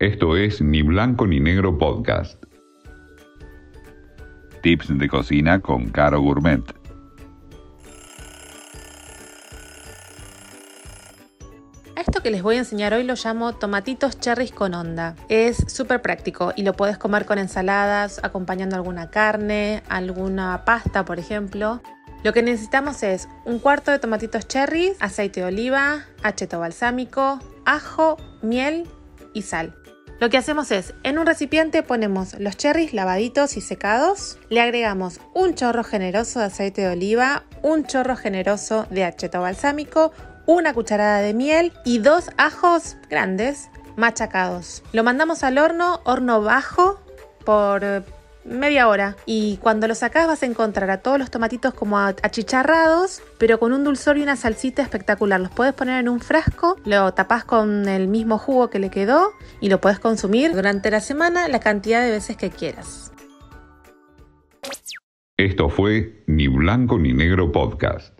Esto es Ni Blanco ni Negro Podcast. Tips de cocina con Caro Gourmet. Esto que les voy a enseñar hoy lo llamo tomatitos cherries con onda. Es súper práctico y lo puedes comer con ensaladas, acompañando alguna carne, alguna pasta, por ejemplo. Lo que necesitamos es un cuarto de tomatitos cherries, aceite de oliva, acheto balsámico, ajo, miel y sal. Lo que hacemos es, en un recipiente ponemos los cherries lavaditos y secados, le agregamos un chorro generoso de aceite de oliva, un chorro generoso de acheto balsámico, una cucharada de miel y dos ajos grandes machacados. Lo mandamos al horno, horno bajo, por media hora. Y cuando lo sacas vas a encontrar a todos los tomatitos como achicharrados, pero con un dulzor y una salsita espectacular. Los puedes poner en un frasco, lo tapas con el mismo jugo que le quedó y lo puedes consumir durante la semana la cantidad de veces que quieras. Esto fue Ni Blanco ni Negro Podcast.